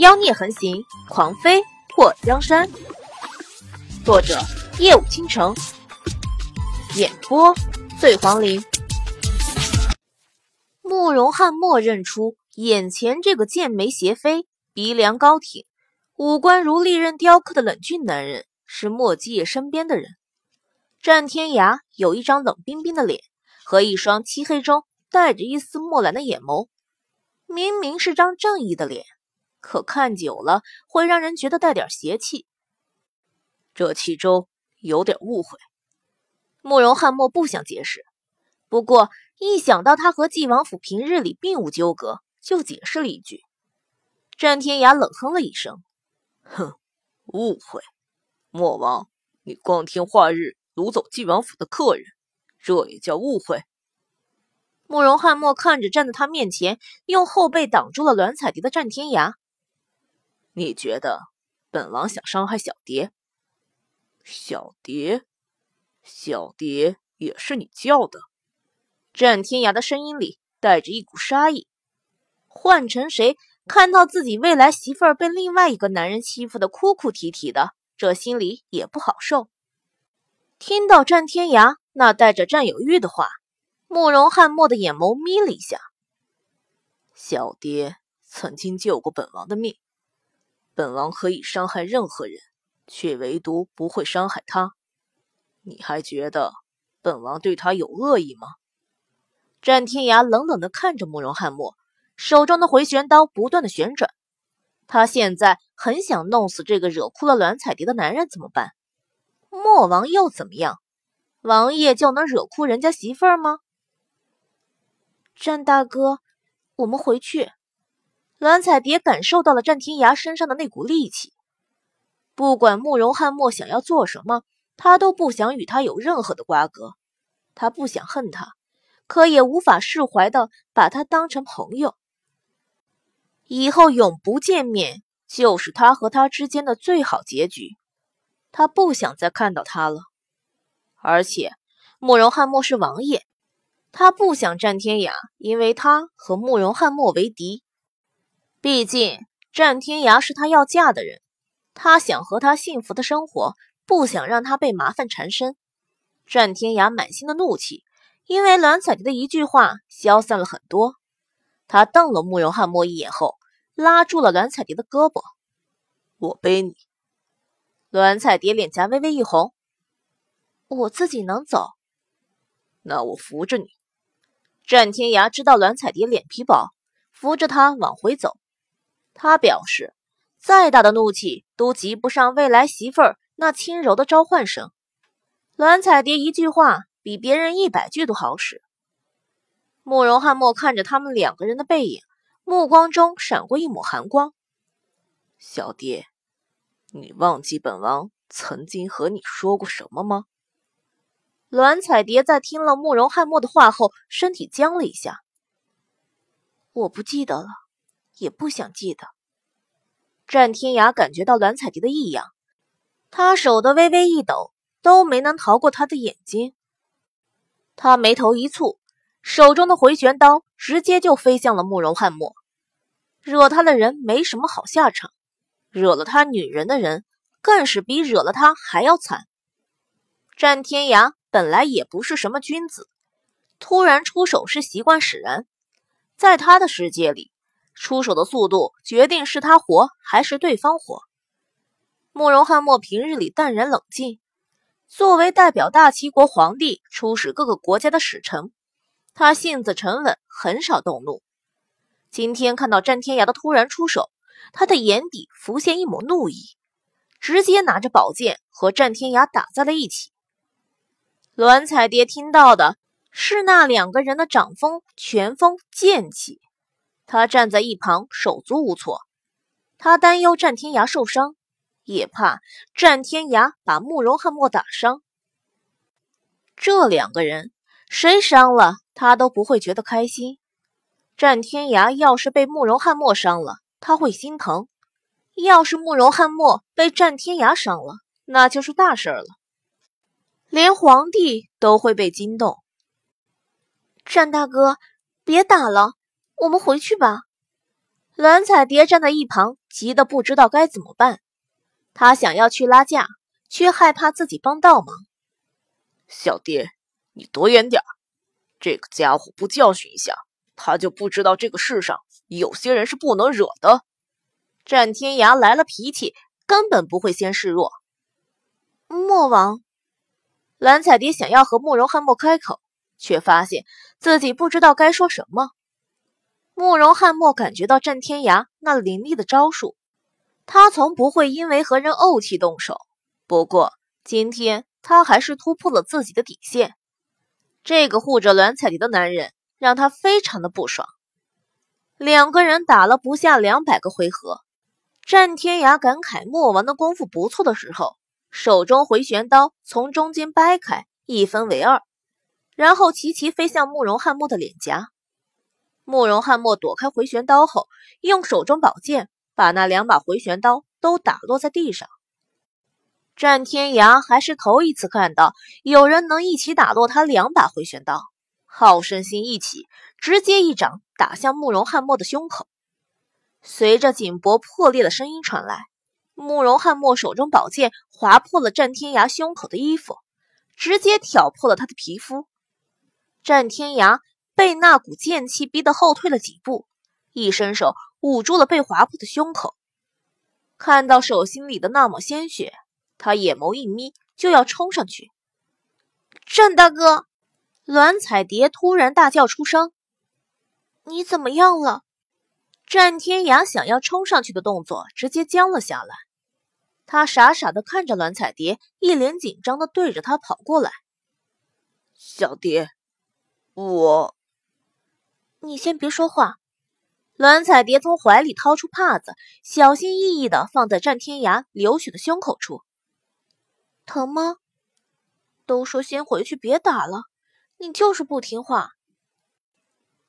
妖孽横行，狂飞破江山。作者：夜舞倾城，演播：醉黄林。慕容翰默认出眼前这个剑眉斜飞、鼻梁高挺、五官如利刃雕刻的冷峻男人是莫基叶身边的人。战天涯有一张冷冰冰的脸和一双漆黑中带着一丝墨蓝的眼眸，明明是张正义的脸。可看久了会让人觉得带点邪气，这其中有点误会。慕容翰墨不想解释，不过一想到他和纪王府平日里并无纠葛，就解释了一句。战天涯冷哼了一声：“哼，误会。莫王，你光天化日掳走纪王府的客人，这也叫误会？”慕容翰墨看着站在他面前，用后背挡住了栾彩蝶的战天涯。你觉得本王想伤害小蝶？小蝶，小蝶也是你叫的？战天涯的声音里带着一股杀意。换成谁看到自己未来媳妇儿被另外一个男人欺负的哭哭啼啼的，这心里也不好受。听到战天涯那带着占有欲的话，慕容翰墨的眼眸眯了一下。小蝶曾经救过本王的命。本王可以伤害任何人，却唯独不会伤害他。你还觉得本王对他有恶意吗？战天涯冷冷的看着慕容翰墨，手中的回旋刀不断的旋转。他现在很想弄死这个惹哭了栾彩蝶的男人，怎么办？莫王又怎么样？王爷就能惹哭人家媳妇儿吗？战大哥，我们回去。栾彩蝶感受到了战天涯身上的那股戾气，不管慕容翰墨想要做什么，他都不想与他有任何的瓜葛。他不想恨他，可也无法释怀的把他当成朋友。以后永不见面，就是他和他之间的最好结局。他不想再看到他了。而且，慕容翰墨是王爷，他不想战天涯因为他和慕容翰墨为敌。毕竟战天涯是他要嫁的人，他想和他幸福的生活，不想让他被麻烦缠身。战天涯满心的怒气，因为栾彩蝶的一句话消散了很多。他瞪了慕容翰墨一眼后，拉住了栾彩蝶的胳膊：“我背你。”栾彩蝶脸颊微微一红：“我自己能走。”那我扶着你。战天涯知道栾彩蝶脸皮薄，扶着她往回走。他表示，再大的怒气都及不上未来媳妇儿那轻柔的召唤声。栾彩蝶一句话比别人一百句都好使。慕容翰墨看着他们两个人的背影，目光中闪过一抹寒光。小蝶，你忘记本王曾经和你说过什么吗？栾彩蝶在听了慕容翰墨的话后，身体僵了一下。我不记得了。也不想记得。战天涯感觉到蓝彩蝶的异样，他手的微微一抖，都没能逃过他的眼睛。他眉头一蹙，手中的回旋刀直接就飞向了慕容翰墨。惹他的人没什么好下场，惹了他女人的人更是比惹了他还要惨。战天涯本来也不是什么君子，突然出手是习惯使然，在他的世界里。出手的速度决定是他活还是对方活。慕容翰墨平日里淡然冷静，作为代表大齐国皇帝出使各个国家的使臣，他性子沉稳，很少动怒。今天看到战天涯的突然出手，他的眼底浮现一抹怒意，直接拿着宝剑和战天涯打在了一起。栾彩蝶听到的是那两个人的掌风、拳风、剑气。他站在一旁，手足无措。他担忧战天涯受伤，也怕战天涯把慕容翰墨打伤。这两个人谁伤了他都不会觉得开心。战天涯要是被慕容翰墨伤了，他会心疼；要是慕容翰墨被战天涯伤了，那就是大事了。连皇帝都会被惊动。战大哥，别打了。我们回去吧。蓝彩蝶站在一旁，急得不知道该怎么办。她想要去拉架，却害怕自己帮倒忙。小蝶，你躲远点这个家伙不教训一下，他就不知道这个世上有些人是不能惹的。战天涯来了脾气，根本不会先示弱。莫王，蓝彩蝶想要和慕容汉墨开口，却发现自己不知道该说什么。慕容汉墨感觉到战天涯那凌厉的招数，他从不会因为和人怄气动手。不过今天他还是突破了自己的底线。这个护着栾彩蝶的男人让他非常的不爽。两个人打了不下两百个回合，战天涯感慨莫王的功夫不错的时候。手中回旋刀从中间掰开，一分为二，然后齐齐飞向慕容汉墨的脸颊。慕容汉墨躲开回旋刀后，用手中宝剑把那两把回旋刀都打落在地上。战天涯还是头一次看到有人能一起打落他两把回旋刀，好胜心一起，直接一掌打向慕容汉墨的胸口。随着颈脖破裂的声音传来。慕容汉墨手中宝剑划破了战天涯胸口的衣服，直接挑破了他的皮肤。战天涯被那股剑气逼得后退了几步，一伸手捂住了被划破的胸口。看到手心里的那抹鲜血，他眼眸一眯，就要冲上去。战大哥！栾彩蝶突然大叫出声：“你怎么样了？”战天涯想要冲上去的动作直接僵了下来。他傻傻的看着栾彩蝶，一脸紧张的对着他跑过来。小蝶，我……你先别说话。栾彩蝶从怀里掏出帕子，小心翼翼的放在战天涯流血的胸口处。疼吗？都说先回去别打了，你就是不听话。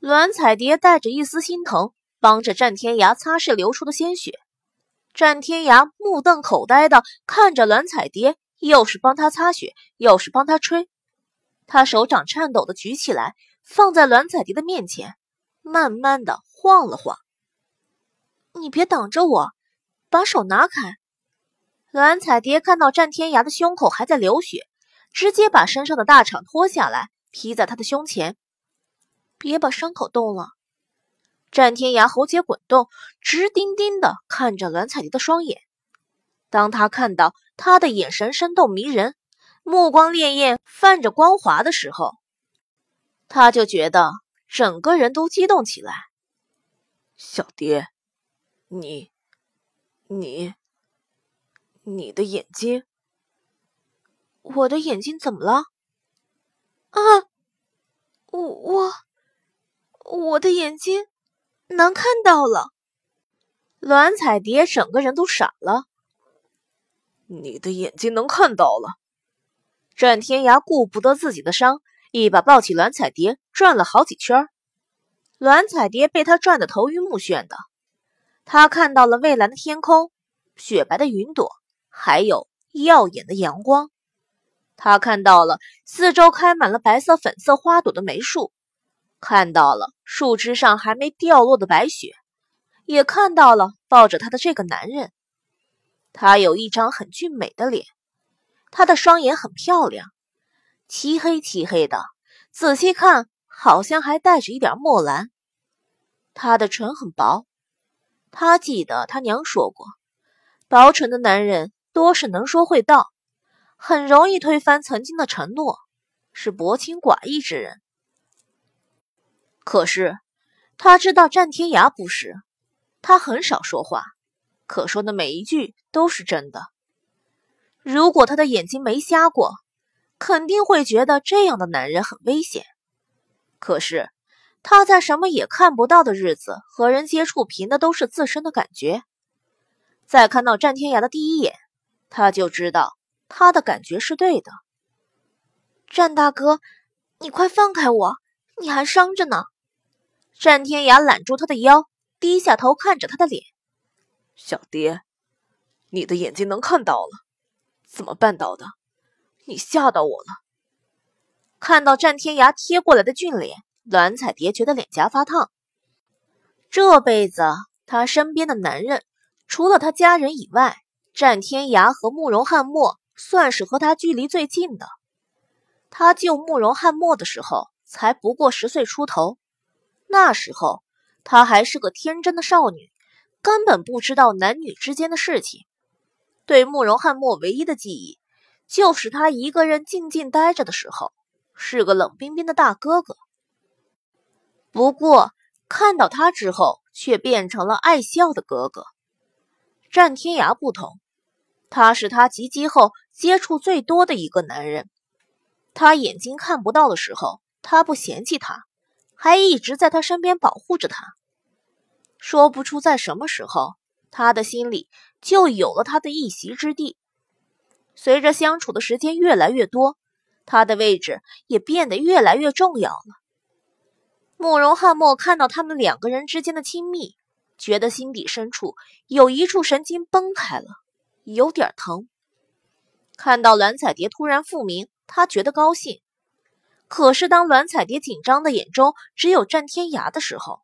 栾彩蝶带着一丝心疼，帮着战天涯擦拭流出的鲜血。战天涯目瞪口呆的看着栾彩蝶，又是帮他擦血，又是帮他吹。他手掌颤抖的举起来，放在栾彩蝶的面前，慢慢的晃了晃。你别挡着我，把手拿开。栾彩蝶看到战天涯的胸口还在流血，直接把身上的大氅脱下来披在他的胸前。别把伤口动了。战天涯喉结滚动，直盯盯的看着栾彩蝶的双眼。当他看到他的眼神生动迷人，目光潋滟泛着光华的时候，他就觉得整个人都激动起来。小蝶，你、你、你的眼睛，我的眼睛怎么了？啊，我我我的眼睛。能看到了，栾彩蝶整个人都傻了。你的眼睛能看到了？战天涯顾不得自己的伤，一把抱起栾彩蝶，转了好几圈。栾彩蝶被他转得头晕目眩的。他看到了蔚蓝的天空、雪白的云朵，还有耀眼的阳光。他看到了四周开满了白色、粉色花朵的梅树。看到了树枝上还没掉落的白雪，也看到了抱着他的这个男人。他有一张很俊美的脸，他的双眼很漂亮，漆黑漆黑的，仔细看好像还带着一点墨蓝。他的唇很薄，他记得他娘说过，薄唇的男人多是能说会道，很容易推翻曾经的承诺，是薄情寡义之人。可是，他知道战天涯不是，他很少说话，可说的每一句都是真的。如果他的眼睛没瞎过，肯定会觉得这样的男人很危险。可是，他在什么也看不到的日子和人接触，凭的都是自身的感觉。在看到战天涯的第一眼，他就知道他的感觉是对的。战大哥，你快放开我，你还伤着呢。战天涯揽住他的腰，低下头看着他的脸。小蝶，你的眼睛能看到了，怎么办到的？你吓到我了。看到战天涯贴过来的俊脸，栾彩蝶觉得脸颊发烫。这辈子他身边的男人除了他家人以外，战天涯和慕容翰墨算是和他距离最近的。他救慕容翰墨的时候才不过十岁出头，那时候他还是个天真的少女，根本不知道男女之间的事情。对慕容翰墨唯一的记忆，就是他一个人静静待着的时候，是个冷冰冰的大哥哥。不过看到他之后，却变成了爱笑的哥哥。战天涯不同，他是他及笄后接触最多的一个男人。他眼睛看不到的时候，他不嫌弃他，还一直在他身边保护着他。说不出在什么时候，他的心里就有了他的一席之地。随着相处的时间越来越多，他的位置也变得越来越重要了。慕容翰墨看到他们两个人之间的亲密，觉得心底深处有一处神经崩开了，有点疼。看到栾彩蝶突然复明。他觉得高兴，可是当栾彩蝶紧张的眼中只有战天涯的时候，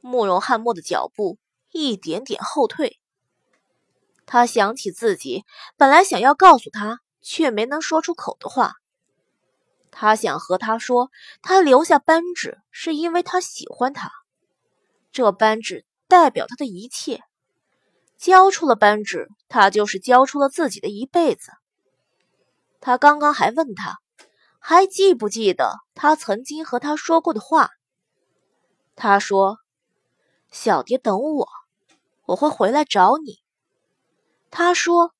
慕容翰墨的脚步一点点后退。他想起自己本来想要告诉他却没能说出口的话，他想和他说，他留下扳指是因为他喜欢他，这扳指代表他的一切，交出了扳指，他就是交出了自己的一辈子。他刚刚还问他，还记不记得他曾经和他说过的话？他说：“小蝶等我，我会回来找你。”他说：“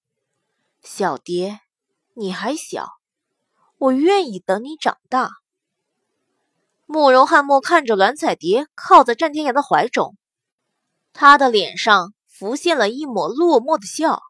小蝶，你还小，我愿意等你长大。”慕容翰墨看着栾彩蝶靠在战天涯的怀中，他的脸上浮现了一抹落寞的笑。